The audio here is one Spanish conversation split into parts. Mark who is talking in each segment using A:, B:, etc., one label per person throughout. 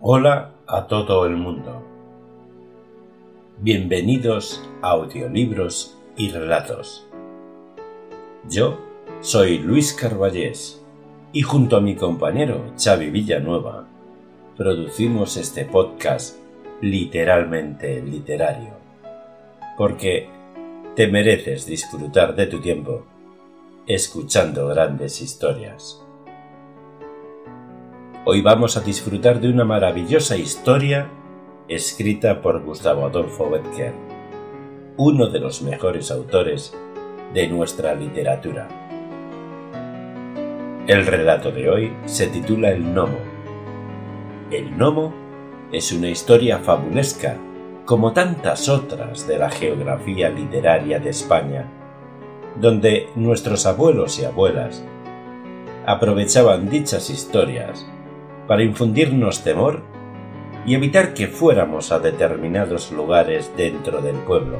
A: Hola a todo el mundo. Bienvenidos a Audiolibros y Relatos. Yo soy Luis Carballés y junto a mi compañero Xavi Villanueva producimos este podcast literalmente literario. Porque te mereces disfrutar de tu tiempo escuchando grandes historias. Hoy vamos a disfrutar de una maravillosa historia escrita por Gustavo Adolfo Becker, uno de los mejores autores de nuestra literatura. El relato de hoy se titula El Gnomo. El Gnomo es una historia fabulesca, como tantas otras de la geografía literaria de España, donde nuestros abuelos y abuelas aprovechaban dichas historias para infundirnos temor y evitar que fuéramos a determinados lugares dentro del pueblo.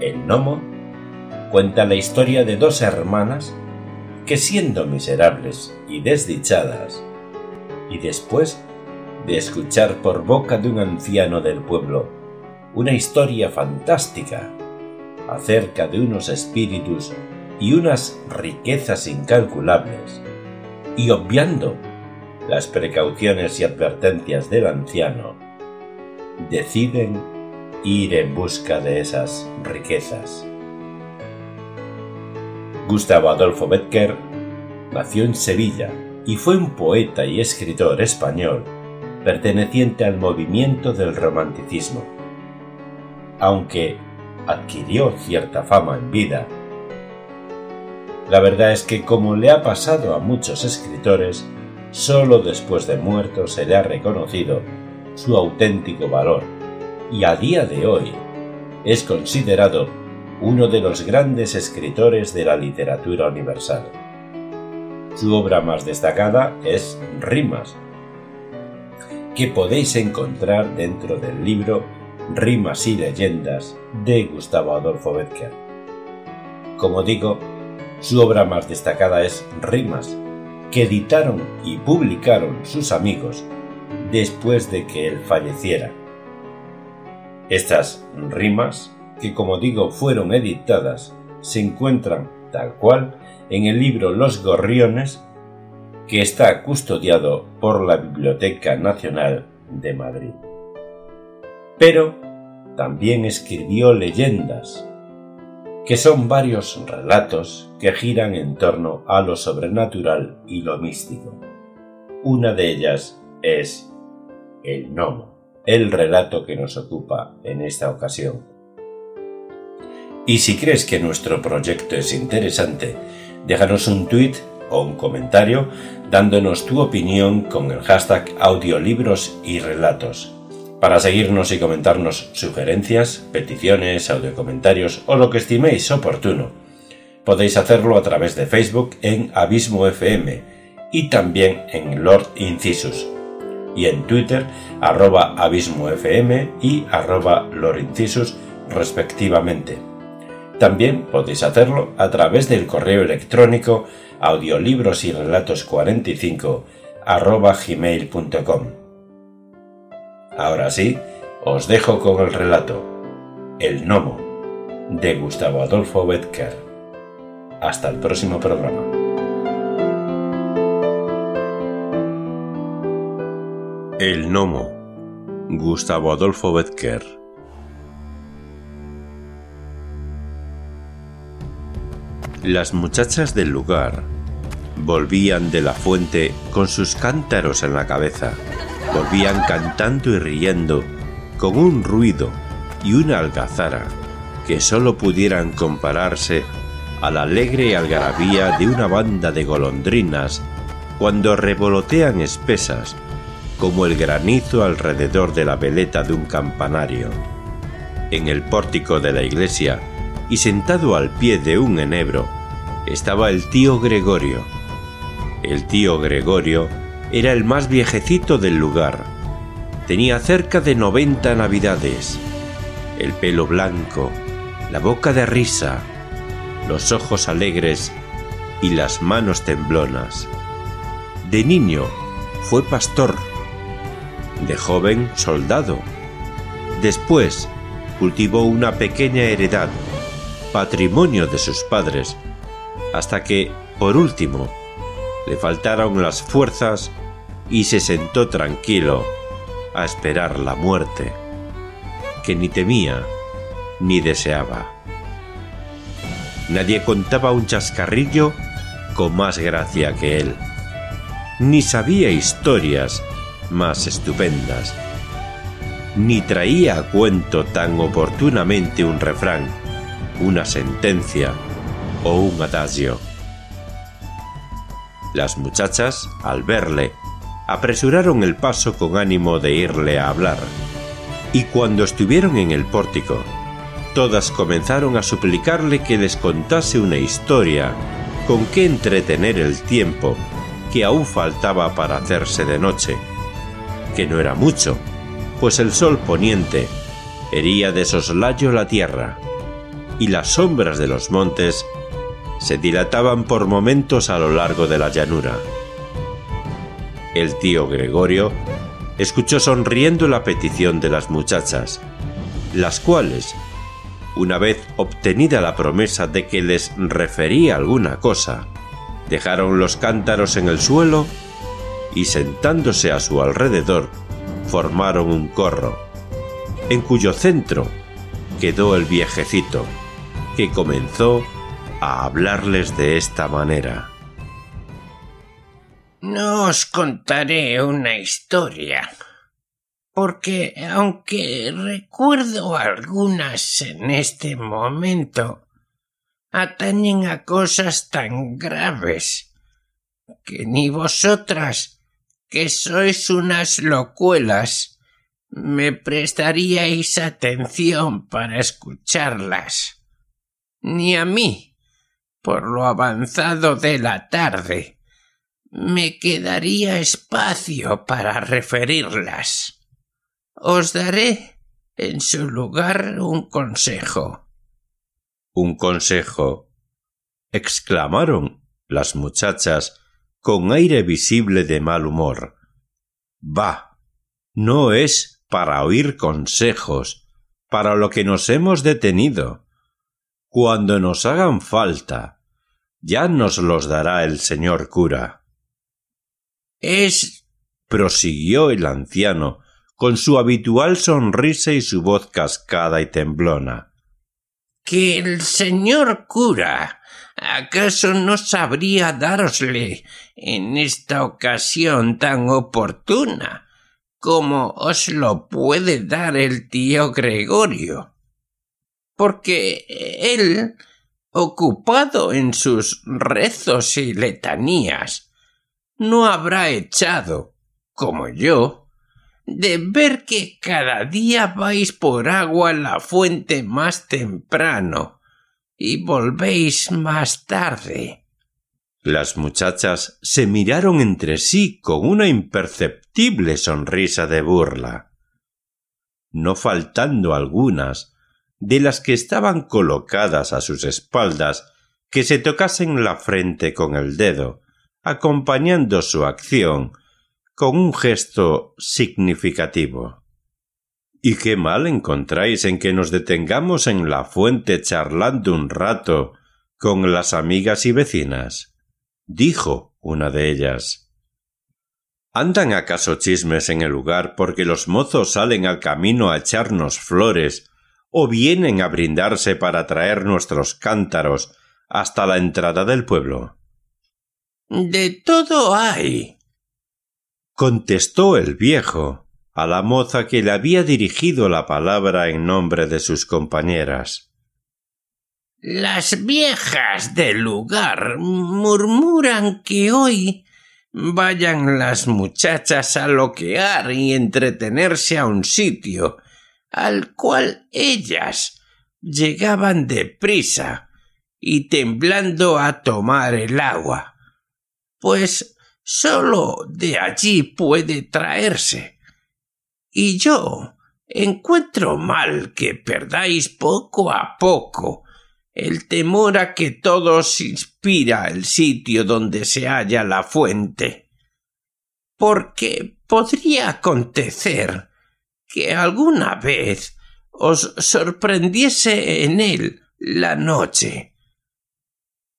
A: El gnomo cuenta la historia de dos hermanas que siendo miserables y desdichadas, y después de escuchar por boca de un anciano del pueblo una historia fantástica acerca de unos espíritus y unas riquezas incalculables, y obviando las precauciones y advertencias del anciano, deciden ir en busca de esas riquezas. Gustavo Adolfo Becker nació en Sevilla y fue un poeta y escritor español perteneciente al movimiento del romanticismo. Aunque adquirió cierta fama en vida, la verdad es que como le ha pasado a muchos escritores, solo después de muerto se le ha reconocido su auténtico valor y a día de hoy es considerado uno de los grandes escritores de la literatura universal. Su obra más destacada es Rimas, que podéis encontrar dentro del libro Rimas y leyendas de Gustavo Adolfo Becker. Como digo, su obra más destacada es Rimas, que editaron y publicaron sus amigos después de que él falleciera. Estas rimas, que como digo fueron editadas, se encuentran tal cual en el libro Los Gorriones, que está custodiado por la Biblioteca Nacional de Madrid. Pero también escribió leyendas, que son varios relatos que giran en torno a lo sobrenatural y lo místico. Una de ellas es El Gnomo, el relato que nos ocupa en esta ocasión. Y si crees que nuestro proyecto es interesante, déjanos un tweet o un comentario dándonos tu opinión con el hashtag audiolibros y relatos para seguirnos y comentarnos sugerencias, peticiones, audiocomentarios o lo que estiméis oportuno. Podéis hacerlo a través de Facebook en Abismo FM y también en Lord Incisus y en Twitter arroba Abismo FM y arroba Lord Incisus respectivamente. También podéis hacerlo a través del correo electrónico audiolibros y relatos 45 arroba gmail.com. Ahora sí, os dejo con el relato El Gnomo de Gustavo Adolfo Becker. Hasta el próximo programa. El Gnomo Gustavo Adolfo Becker Las muchachas del lugar volvían de la fuente con sus cántaros en la cabeza volvían cantando y riendo con un ruido y una algazara que sólo pudieran compararse a la alegre algarabía de una banda de golondrinas cuando revolotean espesas como el granizo alrededor de la veleta de un campanario. En el pórtico de la iglesia y sentado al pie de un enebro estaba el tío Gregorio. El tío Gregorio era el más viejecito del lugar. Tenía cerca de 90 navidades. El pelo blanco, la boca de risa, los ojos alegres y las manos temblonas. De niño fue pastor, de joven soldado. Después cultivó una pequeña heredad, patrimonio de sus padres, hasta que, por último, le faltaron las fuerzas y se sentó tranquilo a esperar la muerte, que ni temía ni deseaba. Nadie contaba un chascarrillo con más gracia que él, ni sabía historias más estupendas, ni traía a cuento tan oportunamente un refrán, una sentencia o un adagio. Las muchachas, al verle, apresuraron el paso con ánimo de irle a hablar, y cuando estuvieron en el pórtico, todas comenzaron a suplicarle que les contase una historia con que entretener el tiempo que aún faltaba para hacerse de noche, que no era mucho, pues el sol poniente hería de soslayo la tierra, y las sombras de los montes se dilataban por momentos a lo largo de la llanura. El tío Gregorio escuchó sonriendo la petición de las muchachas, las cuales una vez obtenida la promesa de que les refería alguna cosa, dejaron los cántaros en el suelo y sentándose a su alrededor formaron un corro, en cuyo centro quedó el viejecito, que comenzó a hablarles de esta manera.
B: No os contaré una historia, porque aunque recuerdo algunas en este momento, atañen a cosas tan graves que ni vosotras, que sois unas locuelas, me prestaríais atención para escucharlas, ni a mí, por lo avanzado de la tarde, me quedaría espacio para referirlas. Os daré en su lugar un consejo.
A: ¿Un consejo? exclamaron las muchachas con aire visible de mal humor. Va, no es para oír consejos, para lo que nos hemos detenido. Cuando nos hagan falta, ya nos los dará el señor cura.
B: Es
A: prosiguió el anciano, con su habitual sonrisa y su voz cascada y temblona.
B: Que el señor cura acaso no sabría dárosle en esta ocasión tan oportuna como os lo puede dar el tío Gregorio. Porque él, ocupado en sus rezos y letanías, no habrá echado, como yo, de ver que cada día vais por agua a la fuente más temprano y volvéis más tarde.
A: Las muchachas se miraron entre sí con una imperceptible sonrisa de burla. No faltando algunas de las que estaban colocadas a sus espaldas que se tocasen la frente con el dedo, acompañando su acción con un gesto significativo. ¿Y qué mal encontráis en que nos detengamos en la fuente charlando un rato con las amigas y vecinas? dijo una de ellas. ¿Andan acaso chismes en el lugar porque los mozos salen al camino a echarnos flores o vienen a brindarse para traer nuestros cántaros hasta la entrada del pueblo?
B: De todo hay,
A: contestó el viejo, a la moza que le había dirigido la palabra en nombre de sus compañeras.
B: Las viejas del lugar murmuran que hoy vayan las muchachas a loquear y entretenerse a un sitio al cual ellas llegaban deprisa y temblando a tomar el agua, pues sólo de allí puede traerse. Y yo encuentro mal que perdáis poco a poco el temor a que todos inspira el sitio donde se halla la fuente. Porque podría acontecer que alguna vez os sorprendiese en él la noche.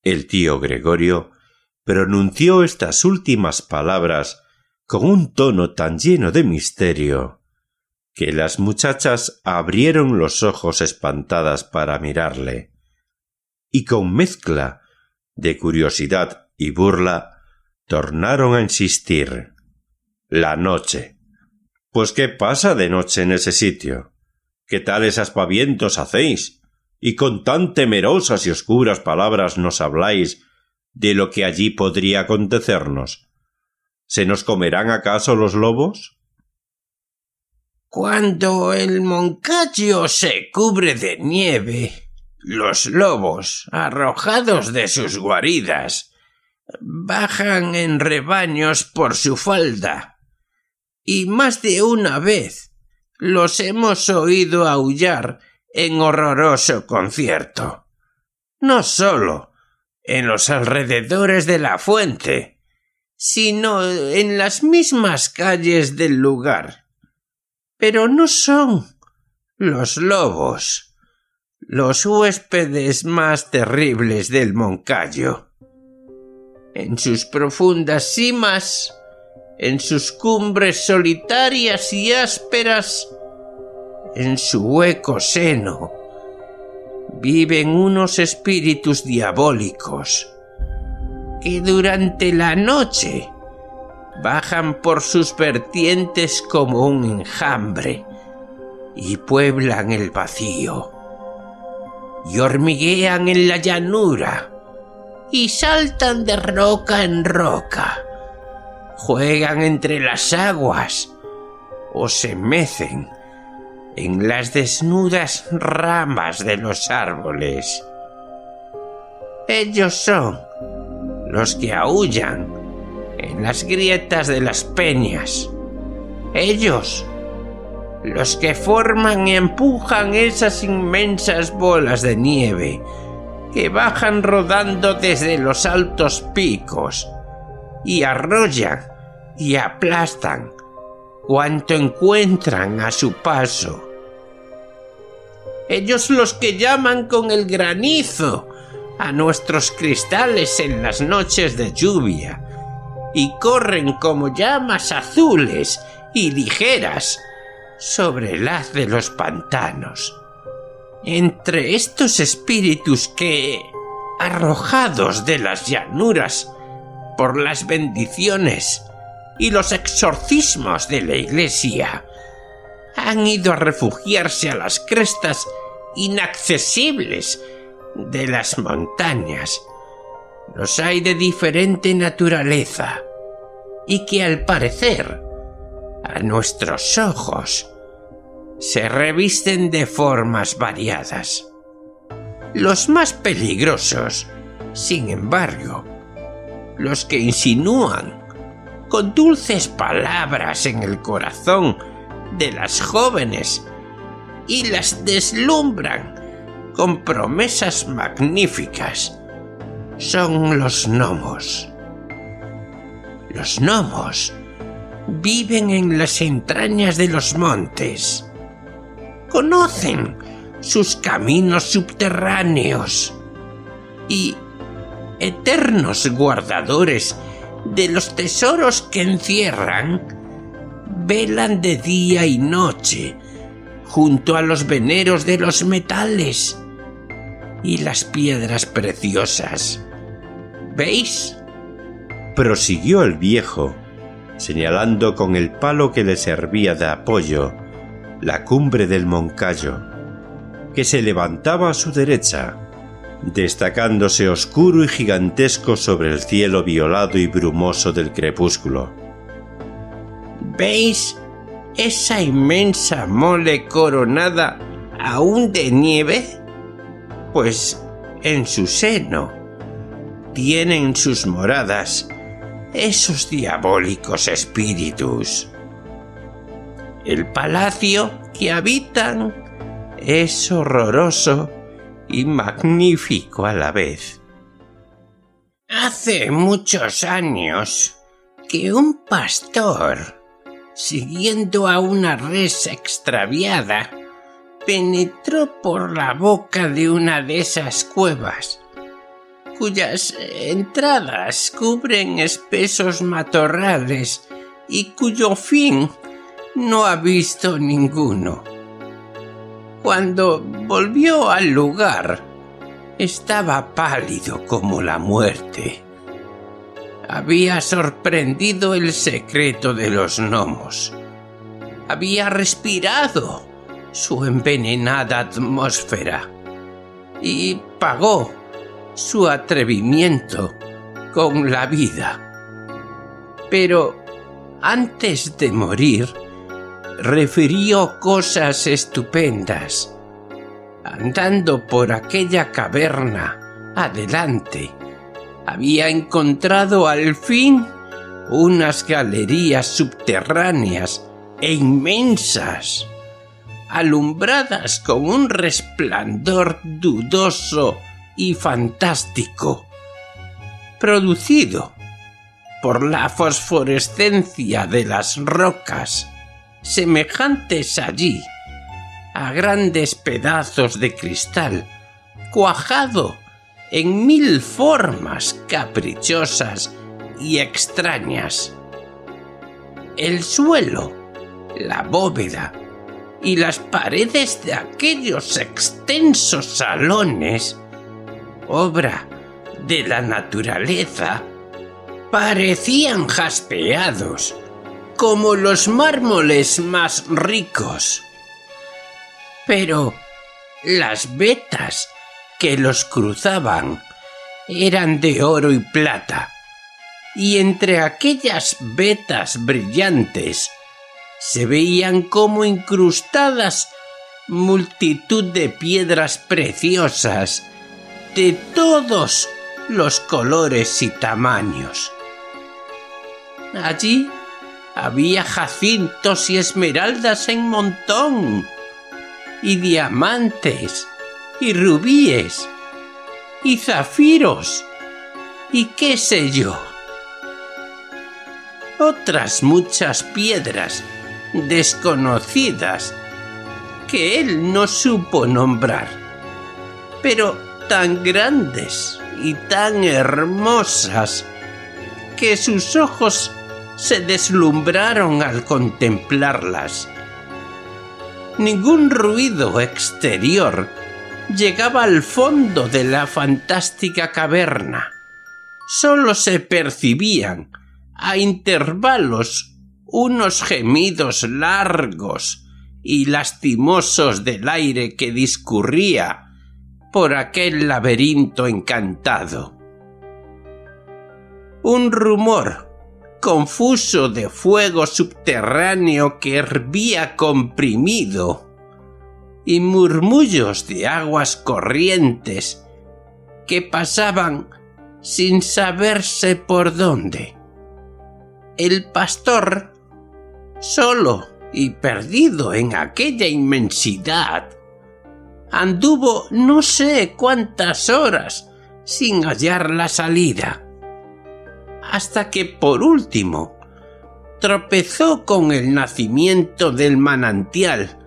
A: El tío Gregorio pronunció estas últimas palabras con un tono tan lleno de misterio que las muchachas abrieron los ojos espantadas para mirarle y con mezcla de curiosidad y burla tornaron a insistir. La noche. Pues qué pasa de noche en ese sitio. ¿Qué tales aspavientos hacéis? Y con tan temerosas y oscuras palabras nos habláis de lo que allí podría acontecernos. ¿Se nos comerán acaso los lobos?
B: Cuando el Moncayo se cubre de nieve, los lobos, arrojados de sus guaridas, bajan en rebaños por su falda, y más de una vez los hemos oído aullar en horroroso concierto. No sólo en los alrededores de la fuente, sino en las mismas calles del lugar. Pero no son los lobos los huéspedes más terribles del Moncayo. En sus profundas cimas, en sus cumbres solitarias y ásperas, en su hueco seno, viven unos espíritus diabólicos que durante la noche bajan por sus vertientes como un enjambre y pueblan el vacío y hormiguean en la llanura y saltan de roca en roca, juegan entre las aguas o se mecen en las desnudas ramas de los árboles. Ellos son los que aullan en las grietas de las peñas. Ellos los que forman y empujan esas inmensas bolas de nieve que bajan rodando desde los altos picos y arrollan y aplastan cuanto encuentran a su paso. Ellos los que llaman con el granizo a nuestros cristales en las noches de lluvia y corren como llamas azules y ligeras sobre el haz de los pantanos. Entre estos espíritus que, arrojados de las llanuras por las bendiciones y los exorcismos de la Iglesia, han ido a refugiarse a las crestas inaccesibles de las montañas. Los hay de diferente naturaleza y que al parecer a nuestros ojos se revisten de formas variadas. Los más peligrosos, sin embargo, los que insinúan con dulces palabras en el corazón de las jóvenes y las deslumbran con promesas magníficas, son los gnomos. Los gnomos viven en las entrañas de los montes. Conocen sus caminos subterráneos y eternos guardadores de los tesoros que encierran, velan de día y noche junto a los veneros de los metales y las piedras preciosas. ¿Veis?
A: prosiguió el viejo,
B: señalando con el palo que le servía de apoyo la cumbre del Moncayo, que se levantaba a su derecha, destacándose oscuro y gigantesco sobre el cielo violado y brumoso del crepúsculo. ¿Veis esa inmensa mole coronada aún de nieve? Pues en su seno tienen sus moradas esos diabólicos espíritus. El palacio que habitan es horroroso y magnífico a la vez. Hace muchos años que un pastor, siguiendo a una res extraviada, penetró por la boca de una de esas cuevas, cuyas entradas cubren espesos matorrales y cuyo fin no ha visto ninguno. Cuando volvió al lugar, estaba pálido como la muerte. Había sorprendido el secreto de los gnomos. Había respirado su envenenada atmósfera y pagó su atrevimiento con la vida. Pero antes de morir, refirió cosas estupendas. Andando por aquella caverna, adelante, había encontrado al fin unas galerías subterráneas e inmensas, alumbradas con un resplandor dudoso y fantástico, producido por la fosforescencia de las rocas semejantes allí a grandes pedazos de cristal, cuajado en mil formas caprichosas y extrañas. El suelo, la bóveda y las paredes de aquellos extensos salones, obra de la naturaleza, parecían jaspeados como los mármoles más ricos. Pero las vetas que los cruzaban eran de oro y plata, y entre aquellas vetas brillantes se veían como incrustadas multitud de piedras preciosas de todos los colores y tamaños. Allí había jacintos y esmeraldas en montón, y diamantes, y rubíes, y zafiros, y qué sé yo. Otras muchas piedras desconocidas que él no supo nombrar, pero tan grandes y tan hermosas que sus ojos se deslumbraron al contemplarlas. Ningún ruido exterior llegaba al fondo de la fantástica caverna. Solo se percibían a intervalos unos gemidos largos y lastimosos del aire que discurría por aquel laberinto encantado. Un rumor confuso de fuego subterráneo que hervía comprimido y murmullos de aguas corrientes que pasaban sin saberse por dónde. El pastor, solo y perdido en aquella inmensidad, anduvo no sé cuántas horas sin hallar la salida hasta que por último tropezó con el nacimiento del manantial,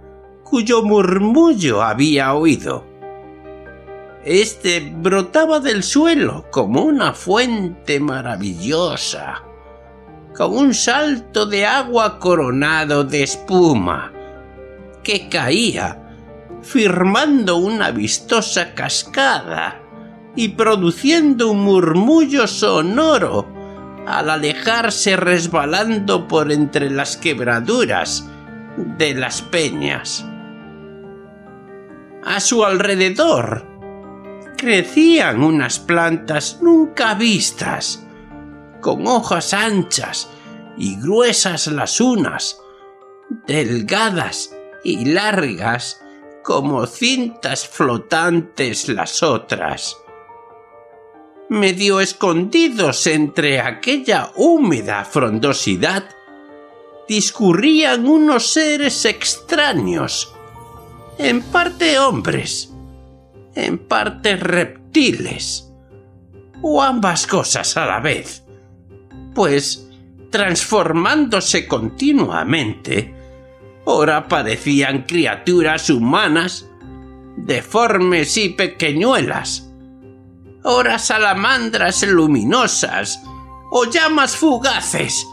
B: cuyo murmullo había oído. Este brotaba del suelo como una fuente maravillosa, con un salto de agua coronado de espuma, que caía, firmando una vistosa cascada y produciendo un murmullo sonoro al alejarse resbalando por entre las quebraduras de las peñas. A su alrededor crecían unas plantas nunca vistas, con hojas anchas y gruesas las unas, delgadas y largas como cintas flotantes las otras. Medio escondidos entre aquella húmeda frondosidad, discurrían unos seres extraños, en parte hombres, en parte reptiles, o ambas cosas a la vez, pues transformándose continuamente, ora parecían criaturas humanas, deformes y pequeñuelas, ora salamandras luminosas o llamas fugaces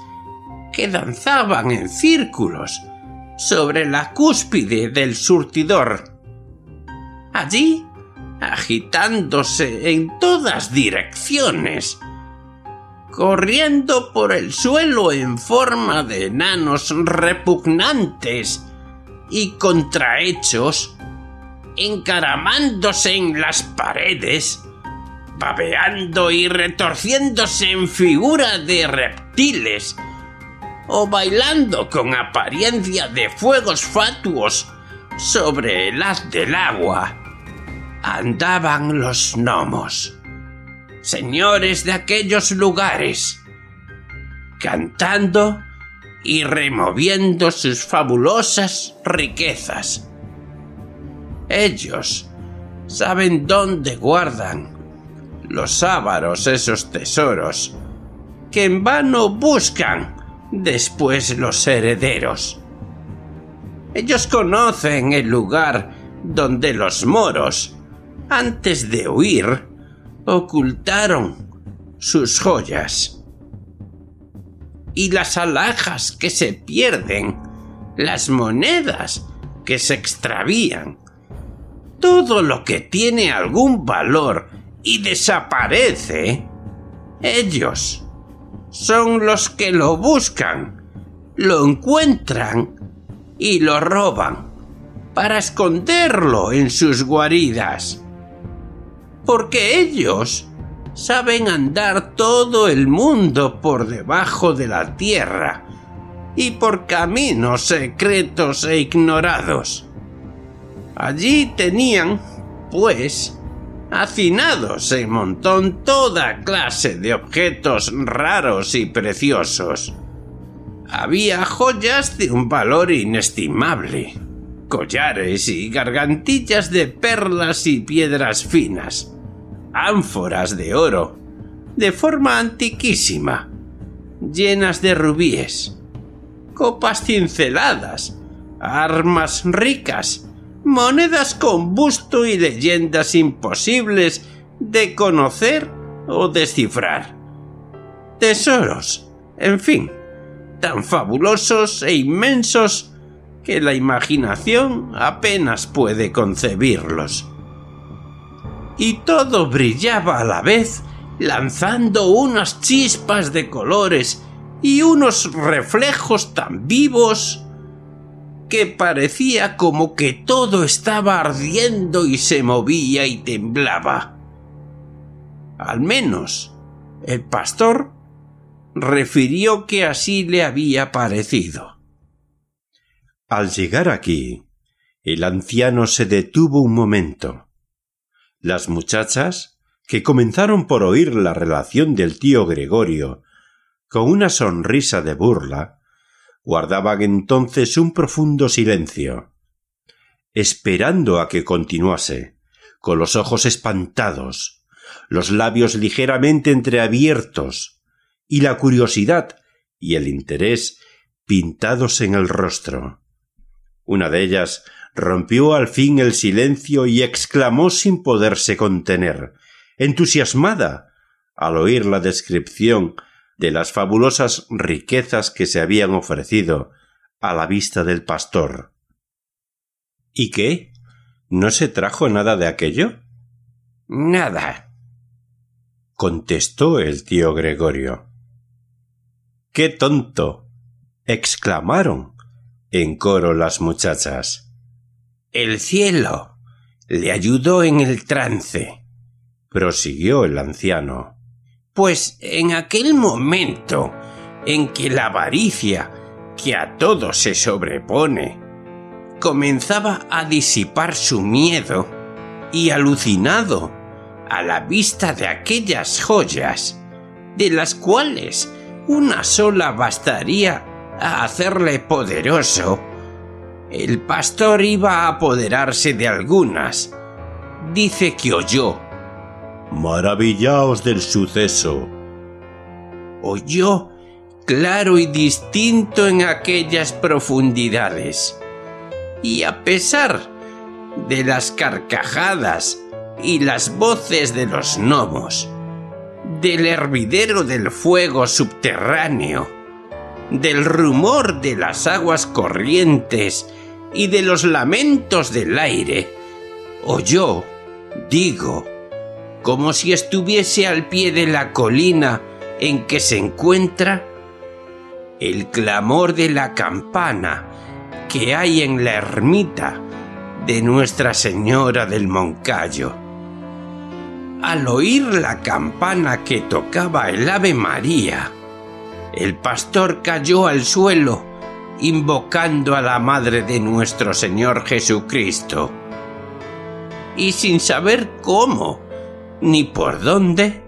B: que danzaban en círculos sobre la cúspide del surtidor. Allí, agitándose en todas direcciones, corriendo por el suelo en forma de enanos repugnantes y contrahechos, encaramándose en las paredes, babeando y retorciéndose en figura de reptiles, o bailando con apariencia de fuegos fatuos sobre el haz del agua, andaban los gnomos señores de aquellos lugares, cantando y removiendo sus fabulosas riquezas. Ellos saben dónde guardan los ávaros esos tesoros que en vano buscan después los herederos. Ellos conocen el lugar donde los moros, antes de huir, ocultaron sus joyas. Y las alhajas que se pierden, las monedas que se extravían, todo lo que tiene algún valor y desaparece, ellos son los que lo buscan, lo encuentran y lo roban para esconderlo en sus guaridas porque ellos saben andar todo el mundo por debajo de la tierra y por caminos secretos e ignorados. Allí tenían, pues, hacinados en montón toda clase de objetos raros y preciosos. Había joyas de un valor inestimable, collares y gargantillas de perlas y piedras finas, ánforas de oro, de forma antiquísima, llenas de rubíes, copas cinceladas, armas ricas, monedas con busto y leyendas imposibles de conocer o descifrar. Tesoros, en fin, tan fabulosos e inmensos que la imaginación apenas puede concebirlos y todo brillaba a la vez, lanzando unas chispas de colores y unos reflejos tan vivos que parecía como que todo estaba ardiendo y se movía y temblaba. Al menos el pastor refirió que así le había parecido.
A: Al llegar aquí, el anciano se detuvo un momento las muchachas, que comenzaron por oír la relación del tío Gregorio con una sonrisa de burla, guardaban entonces un profundo silencio, esperando a que continuase, con los ojos espantados, los labios ligeramente entreabiertos, y la curiosidad y el interés pintados en el rostro. Una de ellas rompió al fin el silencio y exclamó sin poderse contener, entusiasmada al oír la descripción de las fabulosas riquezas que se habían ofrecido a la vista del pastor. ¿Y qué? ¿No se trajo nada de aquello?
B: Nada.
A: contestó el tío Gregorio. ¡Qué tonto! exclamaron en coro las muchachas.
B: El cielo le ayudó en el trance, prosiguió el anciano. Pues en aquel momento en que la avaricia, que a todo se sobrepone, comenzaba a disipar su miedo y alucinado a la vista de aquellas joyas, de las cuales una sola bastaría a hacerle poderoso, el pastor iba a apoderarse de algunas. Dice que oyó.
A: Maravillaos del suceso.
B: Oyó claro y distinto en aquellas profundidades. Y a pesar de las carcajadas y las voces de los gnomos, del hervidero del fuego subterráneo, del rumor de las aguas corrientes y de los lamentos del aire, oyó, digo, como si estuviese al pie de la colina en que se encuentra, el clamor de la campana que hay en la ermita de Nuestra Señora del Moncayo. Al oír la campana que tocaba el Ave María, el pastor cayó al suelo, invocando a la Madre de nuestro Señor Jesucristo. Y sin saber cómo ni por dónde,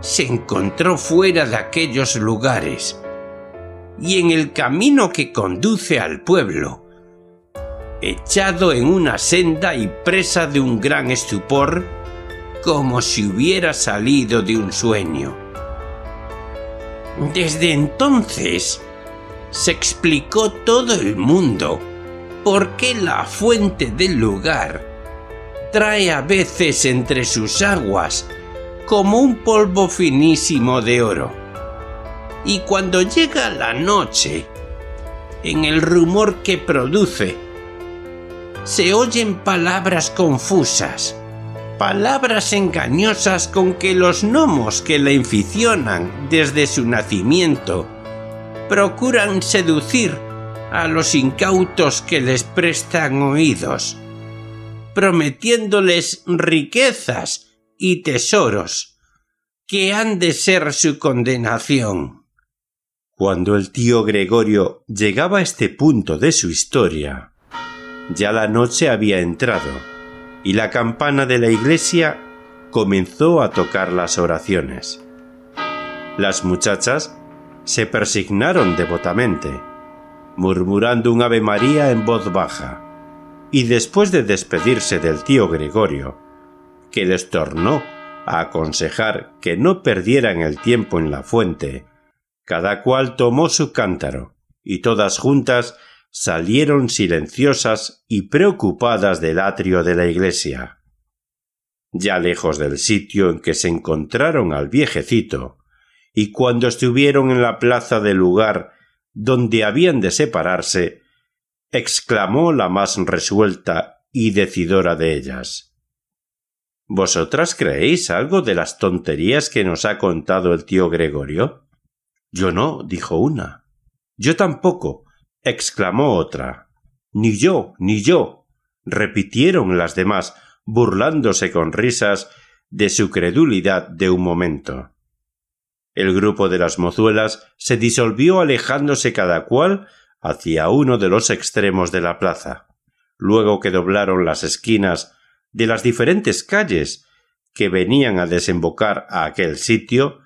B: se encontró fuera de aquellos lugares y en el camino que conduce al pueblo, echado en una senda y presa de un gran estupor, como si hubiera salido de un sueño. Desde entonces se explicó todo el mundo por qué la fuente del lugar trae a veces entre sus aguas como un polvo finísimo de oro. Y cuando llega la noche, en el rumor que produce, se oyen palabras confusas, palabras engañosas con que los gnomos que la inficionan desde su nacimiento procuran seducir a los incautos que les prestan oídos, prometiéndoles riquezas y tesoros que han de ser su condenación.
A: Cuando el tío Gregorio llegaba a este punto de su historia, ya la noche había entrado y la campana de la iglesia comenzó a tocar las oraciones. Las muchachas se persignaron devotamente, murmurando un Ave María en voz baja, y después de despedirse del tío Gregorio, que les tornó a aconsejar que no perdieran el tiempo en la fuente, cada cual tomó su cántaro, y todas juntas salieron silenciosas y preocupadas del atrio de la iglesia. Ya lejos del sitio en que se encontraron al viejecito, y cuando estuvieron en la plaza del lugar donde habían de separarse, exclamó la más resuelta y decidora de ellas. ¿Vosotras creéis algo de las tonterías que nos ha contado el tío Gregorio? Yo no, dijo una. Yo tampoco, exclamó otra. Ni yo, ni yo. repitieron las demás, burlándose con risas de su credulidad de un momento. El grupo de las mozuelas se disolvió alejándose cada cual hacia uno de los extremos de la plaza. Luego que doblaron las esquinas de las diferentes calles que venían a desembocar a aquel sitio,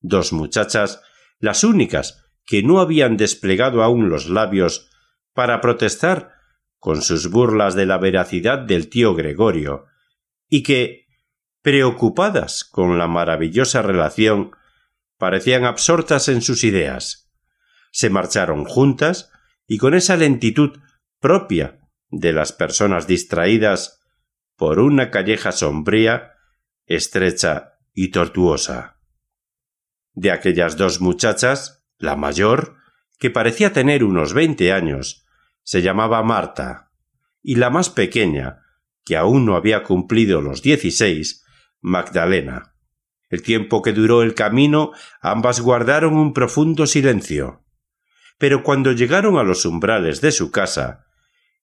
A: dos muchachas, las únicas que no habían desplegado aún los labios para protestar con sus burlas de la veracidad del tío Gregorio, y que, preocupadas con la maravillosa relación, parecían absortas en sus ideas. Se marcharon juntas y con esa lentitud propia de las personas distraídas por una calleja sombría, estrecha y tortuosa. De aquellas dos muchachas, la mayor, que parecía tener unos veinte años, se llamaba Marta, y la más pequeña, que aún no había cumplido los dieciséis, Magdalena. El tiempo que duró el camino, ambas guardaron un profundo silencio. Pero cuando llegaron a los umbrales de su casa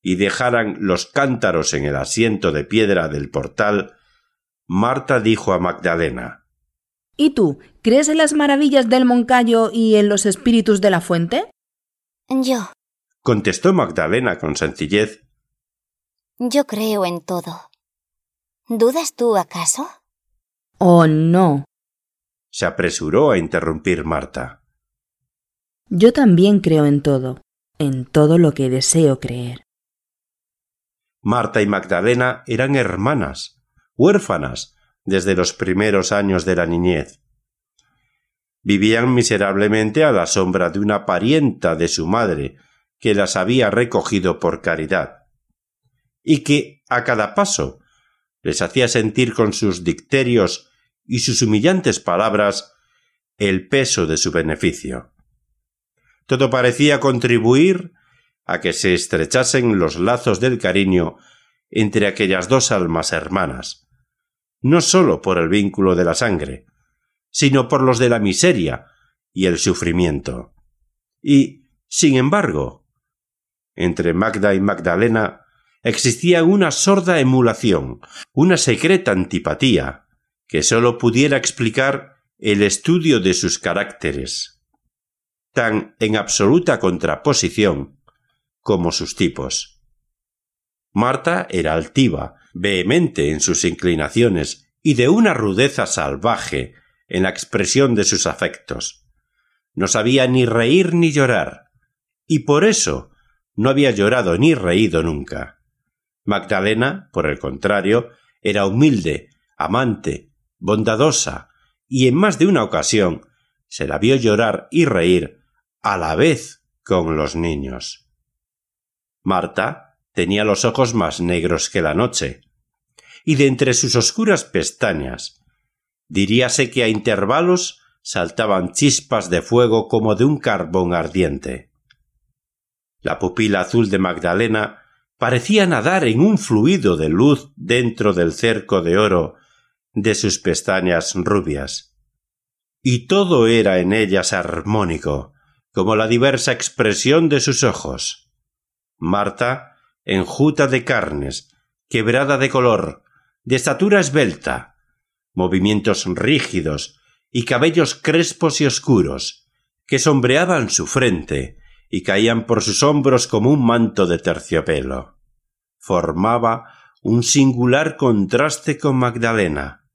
A: y dejaran los cántaros en el asiento de piedra del portal, Marta dijo a Magdalena
C: ¿Y tú, crees en las maravillas del Moncayo y en los espíritus de la fuente?
D: Yo.
A: contestó Magdalena con sencillez.
D: Yo creo en todo. ¿Dudas tú acaso?
C: Oh, no.
A: Se apresuró a interrumpir Marta.
C: Yo también creo en todo, en todo lo que deseo creer.
A: Marta y Magdalena eran hermanas, huérfanas, desde los primeros años de la niñez. Vivían miserablemente a la sombra de una parienta de su madre, que las había recogido por caridad, y que, a cada paso, les hacía sentir con sus dicterios y sus humillantes palabras el peso de su beneficio. Todo parecía contribuir a que se estrechasen los lazos del cariño entre aquellas dos almas hermanas, no sólo por el vínculo de la sangre, sino por los de la miseria y el sufrimiento. Y, sin embargo, entre Magda y Magdalena existía una sorda emulación, una secreta antipatía, que sólo pudiera explicar el estudio de sus caracteres, tan en absoluta contraposición como sus tipos. Marta era altiva, vehemente en sus inclinaciones y de una rudeza salvaje en la expresión de sus afectos. No sabía ni reír ni llorar, y por eso no había llorado ni reído nunca. Magdalena, por el contrario, era humilde, amante, bondadosa, y en más de una ocasión se la vio llorar y reír a la vez con los niños. Marta tenía los ojos más negros que la noche, y de entre sus oscuras pestañas diríase que a intervalos saltaban chispas de fuego como de un carbón ardiente. La pupila azul de Magdalena parecía nadar en un fluido de luz dentro del cerco de oro de sus pestañas rubias. Y todo era en ellas armónico, como la diversa expresión de sus ojos. Marta, enjuta de carnes, quebrada de color, de estatura esbelta, movimientos rígidos y cabellos crespos y oscuros, que sombreaban su frente y caían por sus hombros como un manto de terciopelo. Formaba un singular contraste con Magdalena,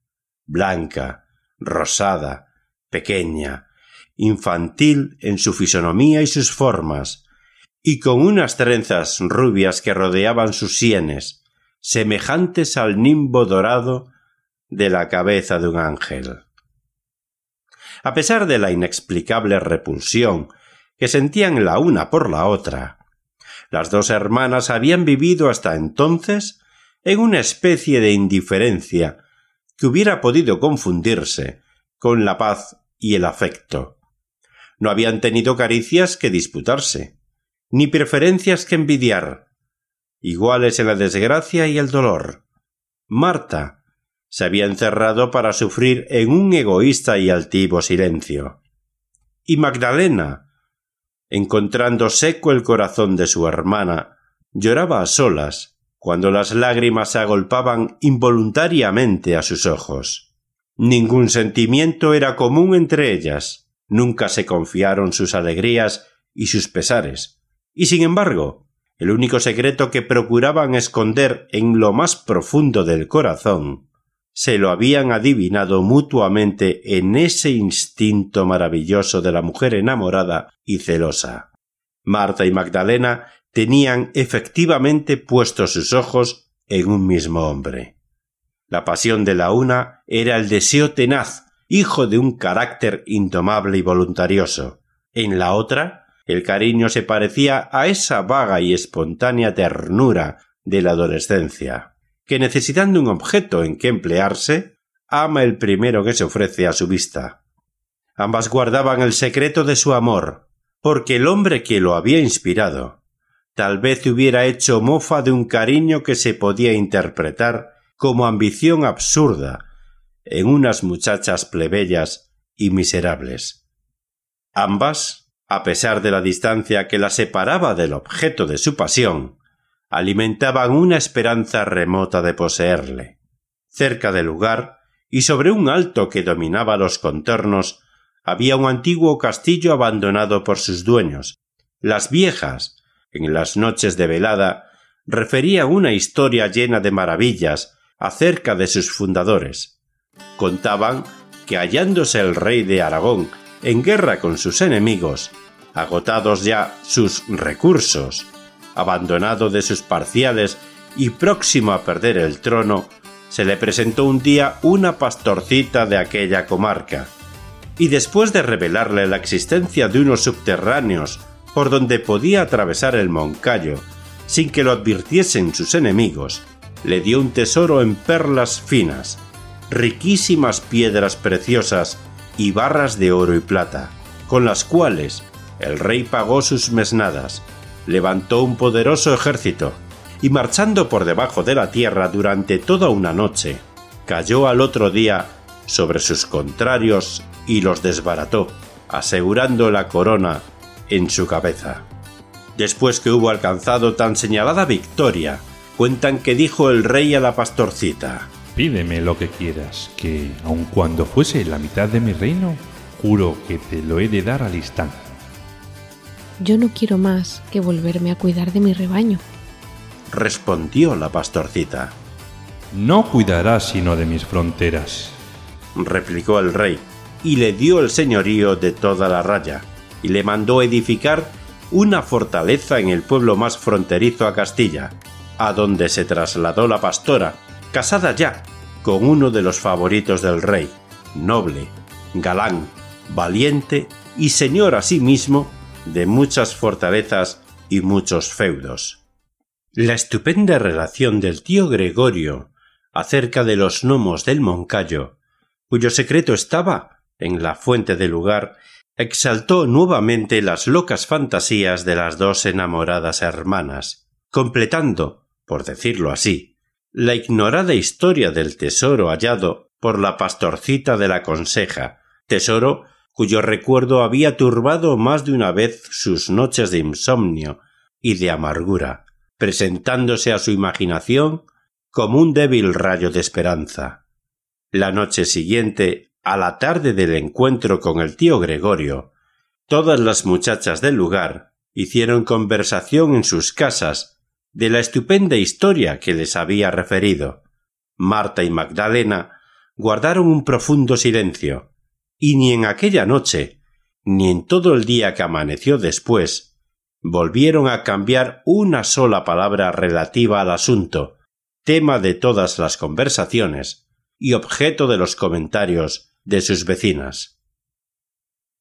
A: blanca, rosada, pequeña, infantil en su fisonomía y sus formas, y con unas trenzas rubias que rodeaban sus sienes, semejantes al nimbo dorado de la cabeza de un ángel. A pesar de la inexplicable repulsión que sentían la una por la otra. Las dos hermanas habían vivido hasta entonces en una especie de indiferencia que hubiera podido confundirse con la paz y el afecto. No habían tenido caricias que disputarse, ni preferencias que envidiar, iguales en la desgracia y el dolor. Marta se había encerrado para sufrir en un egoísta y altivo silencio. Y Magdalena encontrando seco el corazón de su hermana, lloraba a solas, cuando las lágrimas se agolpaban involuntariamente a sus ojos. Ningún sentimiento era común entre ellas, nunca se confiaron sus alegrías y sus pesares, y sin embargo, el único secreto que procuraban esconder en lo más profundo del corazón se lo habían adivinado mutuamente en ese instinto maravilloso de la mujer enamorada y celosa. Marta y Magdalena tenían efectivamente puestos sus ojos en un mismo hombre. La pasión de la una era el deseo tenaz, hijo de un carácter indomable y voluntarioso. En la otra, el cariño se parecía a esa vaga y espontánea ternura de la adolescencia que necesitando un objeto en que emplearse, ama el primero que se ofrece a su vista. Ambas guardaban el secreto de su amor, porque el hombre que lo había inspirado tal vez hubiera hecho mofa de un cariño que se podía interpretar como ambición absurda en unas muchachas plebeyas y miserables. Ambas, a pesar de la distancia que las separaba del objeto de su pasión, alimentaban una esperanza remota de poseerle. Cerca del lugar, y sobre un alto que dominaba los contornos, había un antiguo castillo abandonado por sus dueños. Las viejas, en las noches de velada, referían una historia llena de maravillas acerca de sus fundadores. Contaban que hallándose el rey de Aragón en guerra con sus enemigos, agotados ya sus recursos, abandonado de sus parciales y próximo a perder el trono, se le presentó un día una pastorcita de aquella comarca, y después de revelarle la existencia de unos subterráneos por donde podía atravesar el Moncayo sin que lo advirtiesen sus enemigos, le dio un tesoro en perlas finas, riquísimas piedras preciosas y barras de oro y plata, con las cuales el rey pagó sus mesnadas, levantó un poderoso ejército, y marchando por debajo de la tierra durante toda una noche, cayó al otro día sobre sus contrarios y los desbarató, asegurando la corona en su cabeza. Después que hubo alcanzado tan señalada victoria, cuentan que dijo el rey a la pastorcita
E: Pídeme lo que quieras, que, aun cuando fuese la mitad de mi reino, juro que te lo he de dar al instante.
F: Yo no quiero más que volverme a cuidar de mi rebaño,
A: respondió la pastorcita.
E: No cuidarás sino de mis fronteras,
A: replicó el rey, y le dio el señorío de toda la raya, y le mandó edificar una fortaleza en el pueblo más fronterizo a Castilla, a donde se trasladó la pastora, casada ya con uno de los favoritos del rey, noble, galán, valiente y señor asimismo de muchas fortalezas y muchos feudos. La estupenda relación del tío Gregorio acerca de los gnomos del Moncayo, cuyo secreto estaba en la fuente del lugar, exaltó nuevamente las locas fantasías de las dos enamoradas hermanas, completando, por decirlo así, la ignorada historia del tesoro hallado por la pastorcita de la conseja, tesoro cuyo recuerdo había turbado más de una vez sus noches de insomnio y de amargura, presentándose a su imaginación como un débil rayo de esperanza. La noche siguiente, a la tarde del encuentro con el tío Gregorio, todas las muchachas del lugar hicieron conversación en sus casas de la estupenda historia que les había referido. Marta y Magdalena guardaron un profundo silencio, y ni en aquella noche, ni en todo el día que amaneció después, volvieron a cambiar una sola palabra relativa al asunto, tema de todas las conversaciones y objeto de los comentarios de sus vecinas.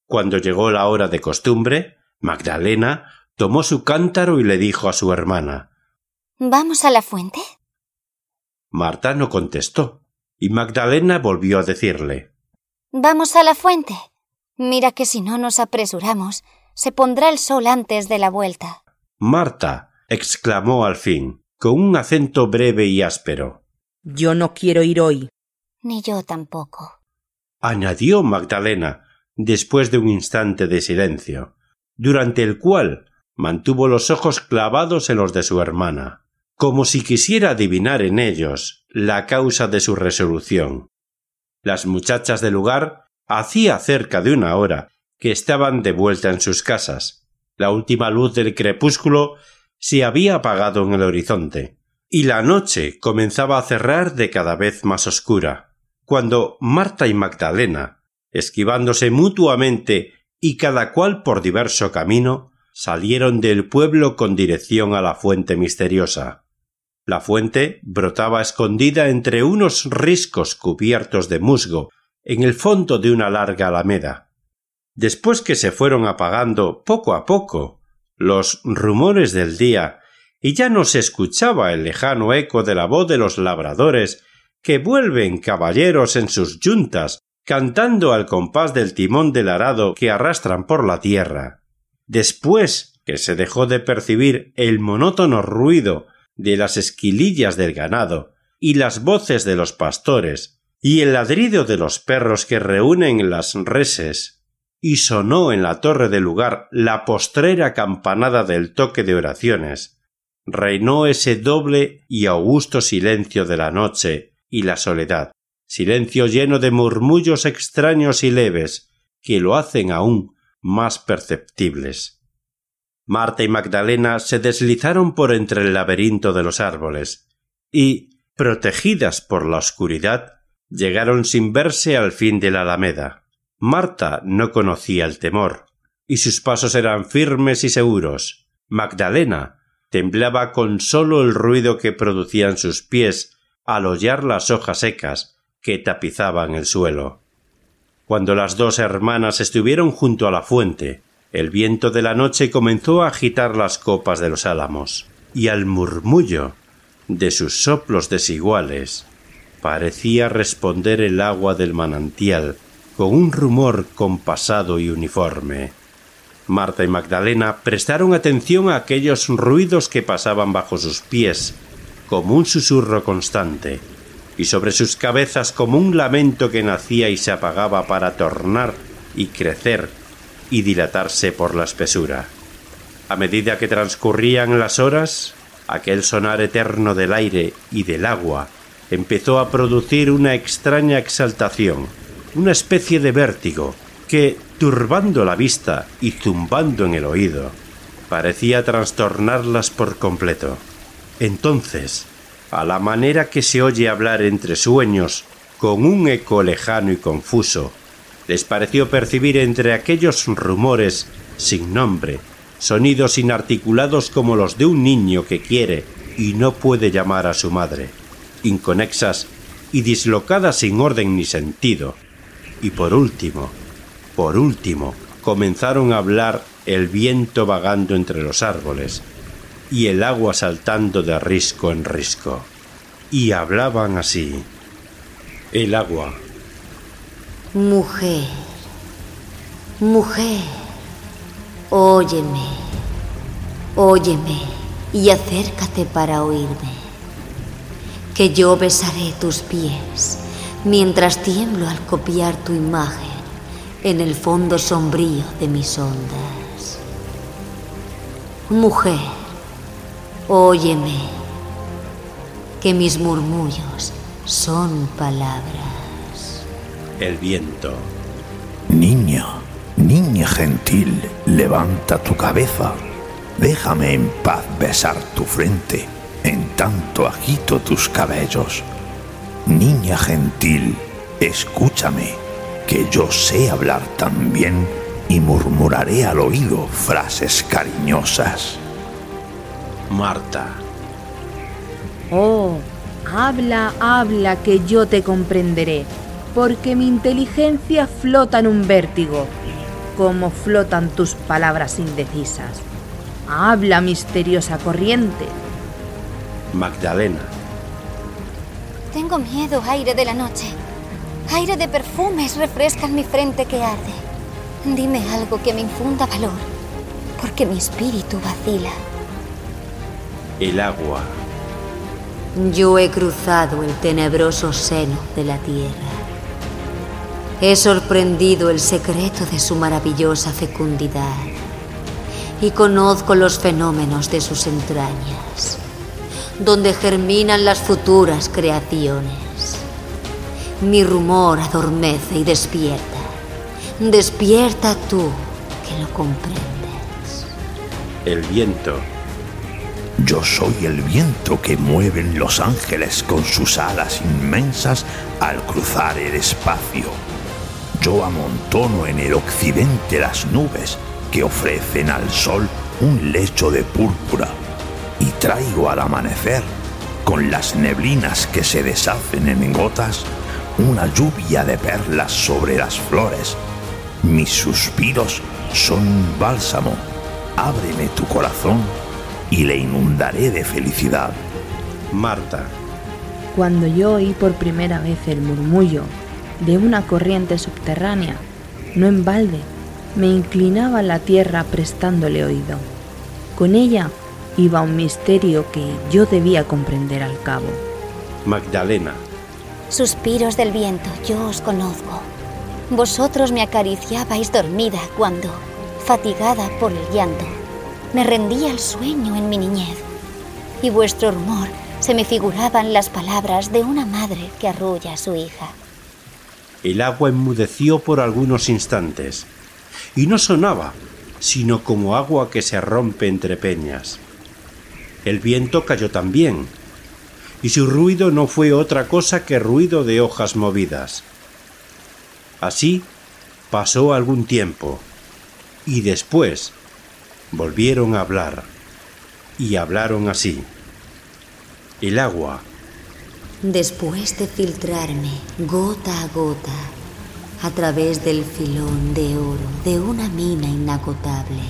A: Cuando llegó la hora de costumbre, Magdalena tomó su cántaro y le dijo a su hermana
D: ¿Vamos a la fuente?
A: Marta no contestó, y Magdalena volvió a decirle
D: Vamos a la fuente. Mira que si no nos apresuramos, se pondrá el sol antes de la vuelta.
A: Marta exclamó al fin, con un acento breve y áspero.
C: Yo no quiero ir hoy.
D: Ni yo tampoco.
A: añadió Magdalena, después de un instante de silencio, durante el cual mantuvo los ojos clavados en los de su hermana como si quisiera adivinar en ellos la causa de su resolución. Las muchachas del lugar hacía cerca de una hora que estaban de vuelta en sus casas. La última luz del crepúsculo se había apagado en el horizonte, y la noche comenzaba a cerrar de cada vez más oscura, cuando Marta y Magdalena, esquivándose mutuamente y cada cual por diverso camino, salieron del pueblo con dirección a la fuente misteriosa. La fuente brotaba escondida entre unos riscos cubiertos de musgo en el fondo de una larga alameda. Después que se fueron apagando poco a poco los rumores del día y ya no se escuchaba el lejano eco de la voz de los labradores que vuelven caballeros en sus yuntas cantando al compás del timón del arado que arrastran por la tierra. Después que se dejó de percibir el monótono ruido de las esquilillas del ganado y las voces de los pastores, y el ladrido de los perros que reúnen las reses, y sonó en la torre del lugar la postrera campanada del toque de oraciones, reinó ese doble y augusto silencio de la noche y la soledad, silencio lleno de murmullos extraños y leves, que lo hacen aún más perceptibles. Marta y Magdalena se deslizaron por entre el laberinto de los árboles, y, protegidas por la oscuridad, llegaron sin verse al fin de la alameda. Marta no conocía el temor, y sus pasos eran firmes y seguros. Magdalena temblaba con sólo el ruido que producían sus pies al hollar las hojas secas que tapizaban el suelo. Cuando las dos hermanas estuvieron junto a la fuente, el viento de la noche comenzó a agitar las copas de los álamos, y al murmullo de sus soplos desiguales parecía responder el agua del manantial con un rumor compasado y uniforme. Marta y Magdalena prestaron atención a aquellos ruidos que pasaban bajo sus pies, como un susurro constante, y sobre sus cabezas como un lamento que nacía y se apagaba para tornar y crecer y dilatarse por la espesura. A medida que transcurrían las horas, aquel sonar eterno del aire y del agua empezó a producir una extraña exaltación, una especie de vértigo, que, turbando la vista y zumbando en el oído, parecía trastornarlas por completo. Entonces, a la manera que se oye hablar entre sueños, con un eco lejano y confuso, les pareció percibir entre aquellos rumores sin nombre, sonidos inarticulados como los de un niño que quiere y no puede llamar a su madre, inconexas y dislocadas sin orden ni sentido. Y por último, por último, comenzaron a hablar el viento vagando entre los árboles, y el agua saltando de risco en risco. Y hablaban así. El agua.
G: Mujer, mujer, óyeme, óyeme y acércate para oírme, que yo besaré tus pies mientras tiemblo al copiar tu imagen en el fondo sombrío de mis ondas. Mujer, Óyeme, que mis murmullos son palabras.
A: El viento.
H: Niña, niña gentil, levanta tu cabeza. Déjame en paz besar tu frente, en tanto agito tus cabellos. Niña gentil, escúchame, que yo sé hablar también y murmuraré al oído frases cariñosas.
A: Marta.
C: Oh, habla, habla, que yo te comprenderé, porque mi inteligencia flota en un vértigo, como flotan tus palabras indecisas. Habla, misteriosa corriente.
A: Magdalena.
I: Tengo miedo, aire de la noche. Aire de perfumes refrescan mi frente que arde. Dime algo que me infunda valor, porque mi espíritu vacila
A: el agua.
G: Yo he cruzado el tenebroso seno de la tierra. He sorprendido el secreto de su maravillosa fecundidad y conozco los fenómenos de sus entrañas, donde germinan las futuras creaciones. Mi rumor adormece y despierta. Despierta tú que lo comprendes.
A: El viento
H: yo soy el viento que mueven los ángeles con sus alas inmensas al cruzar el espacio. Yo amontono en el occidente las nubes que ofrecen al sol un lecho de púrpura y traigo al amanecer, con las neblinas que se deshacen en gotas, una lluvia de perlas sobre las flores. Mis suspiros son un bálsamo. Ábreme tu corazón y le inundaré de felicidad.
A: Marta.
C: Cuando yo oí por primera vez el murmullo de una corriente subterránea, no en balde, me inclinaba a la tierra prestándole oído. Con ella iba un misterio que yo debía comprender al cabo.
A: Magdalena.
J: Suspiros del viento, yo os conozco. Vosotros me acariciabais dormida cuando, fatigada por el llanto, me rendía al sueño en mi niñez. Y vuestro rumor se me figuraban las palabras de una madre que arrulla a su hija.
A: El agua enmudeció por algunos instantes, y no sonaba, sino como agua que se rompe entre peñas. El viento cayó también, y su ruido no fue otra cosa que ruido de hojas movidas. Así pasó algún tiempo, y después volvieron a hablar, y hablaron así. El agua.
G: Después de filtrarme gota a gota a través del filón de oro de una mina inagotable,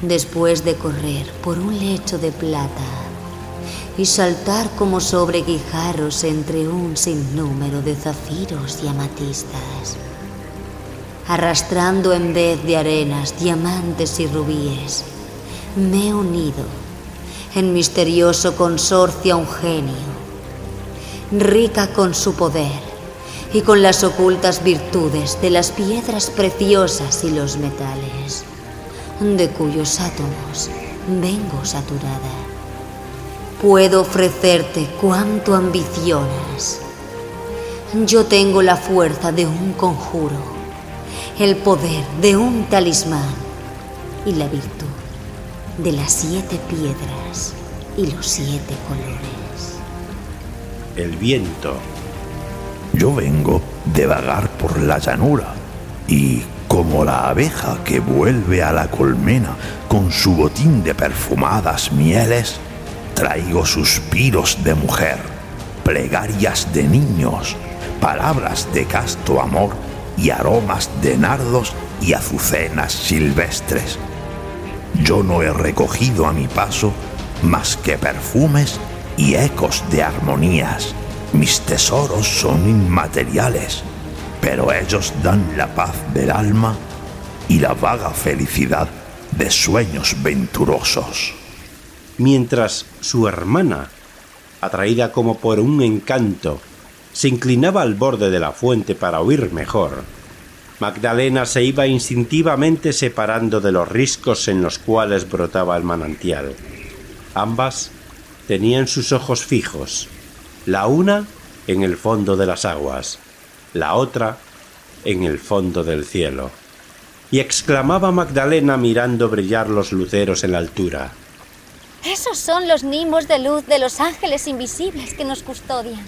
G: después de correr por un lecho de plata y saltar como sobre guijarros entre un sinnúmero de zafiros y amatistas, arrastrando en vez de arenas, diamantes y rubíes, me he unido en misterioso consorcio a un genio, rica con su poder y con las ocultas virtudes de las piedras preciosas y los metales, de cuyos átomos vengo saturada. Puedo ofrecerte cuanto ambicionas. Yo tengo la fuerza de un conjuro, el poder de un talismán y la virtud de las siete piedras y los siete colores.
A: El viento
H: yo vengo de vagar por la llanura y, como la abeja que vuelve a la colmena con su botín de perfumadas mieles, traigo suspiros de mujer, plegarias de niños, palabras de casto amor y aromas de nardos y azucenas silvestres. Yo no he recogido a mi paso más que perfumes y ecos de armonías mis tesoros son inmateriales, pero ellos dan la paz del alma y la vaga felicidad de sueños venturosos.
A: Mientras su hermana, atraída como por un encanto, se inclinaba al borde de la fuente para oír mejor, Magdalena se iba instintivamente separando de los riscos en los cuales brotaba el manantial. Ambas tenían sus ojos fijos, la una en el fondo de las aguas, la otra en el fondo del cielo. Y exclamaba Magdalena mirando brillar los luceros en la altura.
J: Esos son los nimos de luz de los ángeles invisibles que nos custodian.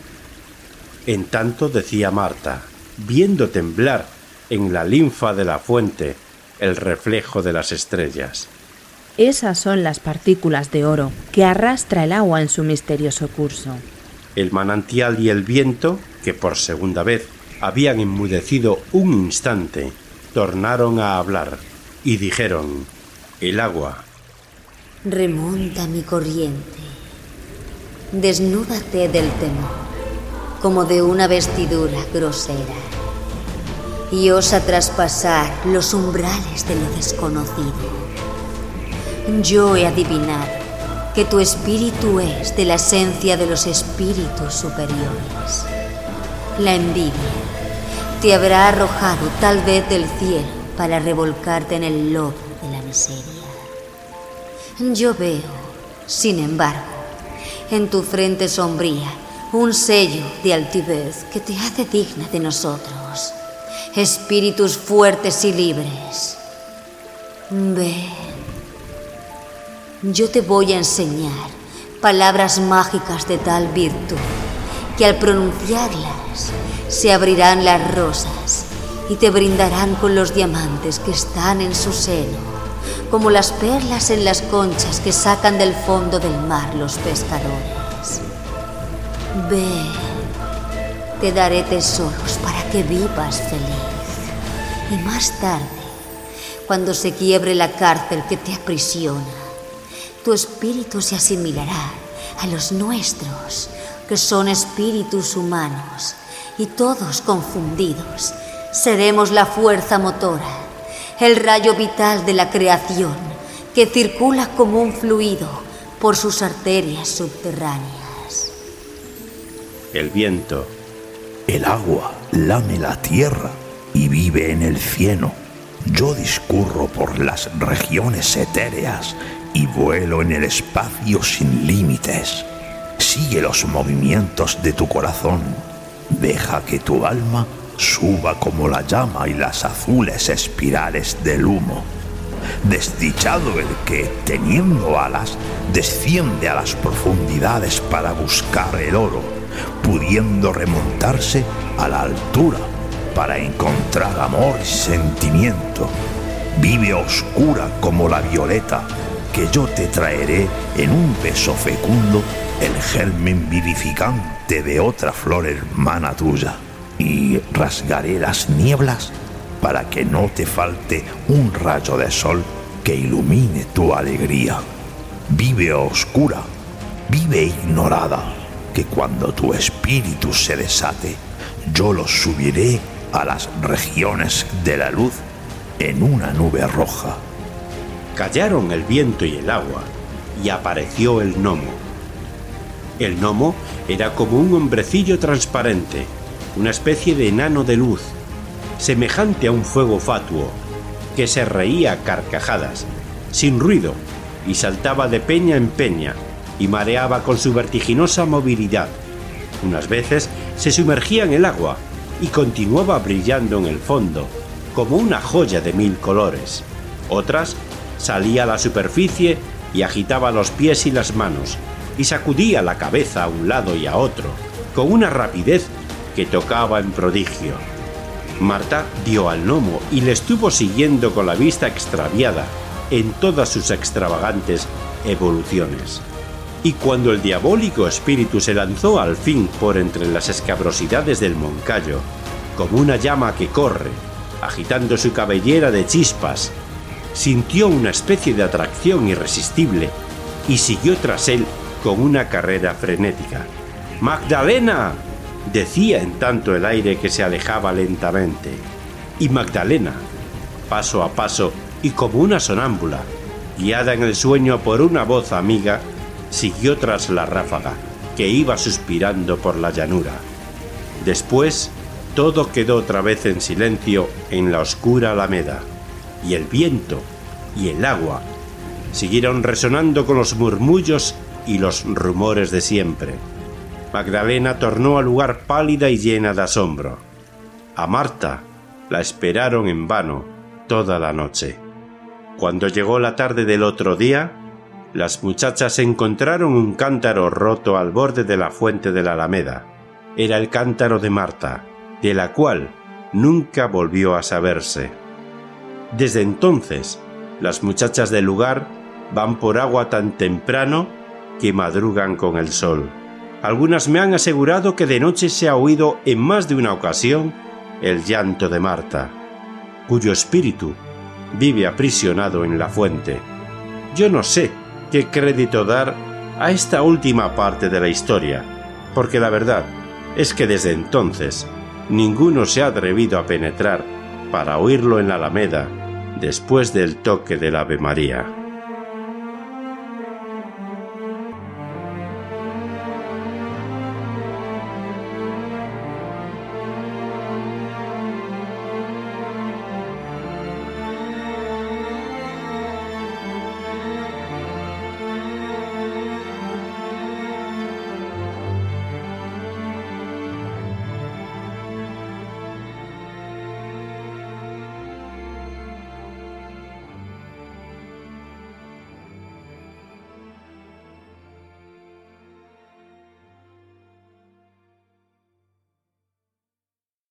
A: En tanto decía Marta, viendo temblar en la linfa de la fuente el reflejo de las estrellas.
C: Esas son las partículas de oro que arrastra el agua en su misterioso curso.
A: El manantial y el viento, que por segunda vez habían enmudecido un instante, tornaron a hablar y dijeron, el agua.
G: Remonta mi corriente, desnúdate del temor, como de una vestidura grosera, y osa traspasar los umbrales de lo desconocido. Yo he adivinado que tu espíritu es de la esencia de los espíritus superiores. La envidia te habrá arrojado tal vez del cielo para revolcarte en el lodo de la miseria. Yo veo, sin embargo, en tu frente sombría un sello de altivez que te hace digna de nosotros, espíritus fuertes y libres. Ve yo te voy a enseñar palabras mágicas de tal virtud que al pronunciarlas se abrirán las rosas y te brindarán con los diamantes que están en su seno, como las perlas en las conchas que sacan del fondo del mar los pescadores. Ve, te daré tesoros para que vivas feliz. Y más tarde, cuando se quiebre la cárcel que te aprisiona, tu espíritu se asimilará a los nuestros, que son espíritus humanos, y todos confundidos seremos la fuerza motora, el rayo vital de la creación que circula como un fluido por sus arterias subterráneas.
A: el viento.
H: El agua lame la tierra y vive en el cieno. Yo discurro por las regiones etéreas y vuelo en el espacio sin límites. Sigue los movimientos de tu corazón. Deja que tu alma suba como la llama y las azules espirales del humo. Desdichado el que, teniendo alas, desciende a las profundidades para buscar el oro, pudiendo remontarse a la altura para encontrar amor y sentimiento. Vive oscura como la violeta, que yo te traeré en un beso fecundo el germen vivificante de otra flor hermana tuya, y rasgaré las nieblas para que no te falte un rayo de sol que ilumine tu alegría. Vive oscura, vive ignorada, que cuando tu espíritu se desate, yo lo subiré a las regiones de la luz en una nube roja.
A: Callaron el viento y el agua, y apareció el gnomo. El gnomo era como un hombrecillo transparente, una especie de enano de luz, semejante a un fuego fatuo, que se reía a carcajadas, sin ruido, y saltaba de peña en peña, y mareaba con su vertiginosa movilidad. Unas veces se sumergía en el agua y continuaba brillando en el fondo, como una joya de mil colores. Otras salía a la superficie y agitaba los pies y las manos, y sacudía la cabeza a un lado y a otro, con una rapidez que tocaba en prodigio. Marta dio al gnomo y le estuvo siguiendo con la vista extraviada en todas sus extravagantes evoluciones. Y cuando el diabólico espíritu se lanzó al fin por entre las escabrosidades del Moncayo, como una llama que corre, agitando su cabellera de chispas, sintió una especie de atracción irresistible y siguió tras él con una carrera frenética. ¡Magdalena! decía en tanto el aire que se alejaba lentamente. Y Magdalena, paso a paso y como una sonámbula, guiada en el sueño por una voz amiga, siguió tras la ráfaga, que iba suspirando por la llanura. Después, todo quedó otra vez en silencio en la oscura alameda, y el viento y el agua siguieron resonando con los murmullos y los rumores de siempre. Magdalena tornó al lugar pálida y llena de asombro. A Marta la esperaron en vano toda la noche. Cuando llegó la tarde del otro día, las muchachas encontraron un cántaro roto al borde de la fuente de la Alameda. Era el cántaro de Marta, de la cual nunca volvió a saberse. Desde entonces, las muchachas del lugar van por agua tan temprano que madrugan con el sol. Algunas me han asegurado que de noche se ha oído en más de una ocasión el llanto de Marta, cuyo espíritu vive aprisionado en la fuente. Yo no sé qué crédito dar a esta última parte de la historia, porque la verdad es que desde entonces ninguno se ha atrevido a penetrar para oírlo en la Alameda después del toque del Ave María.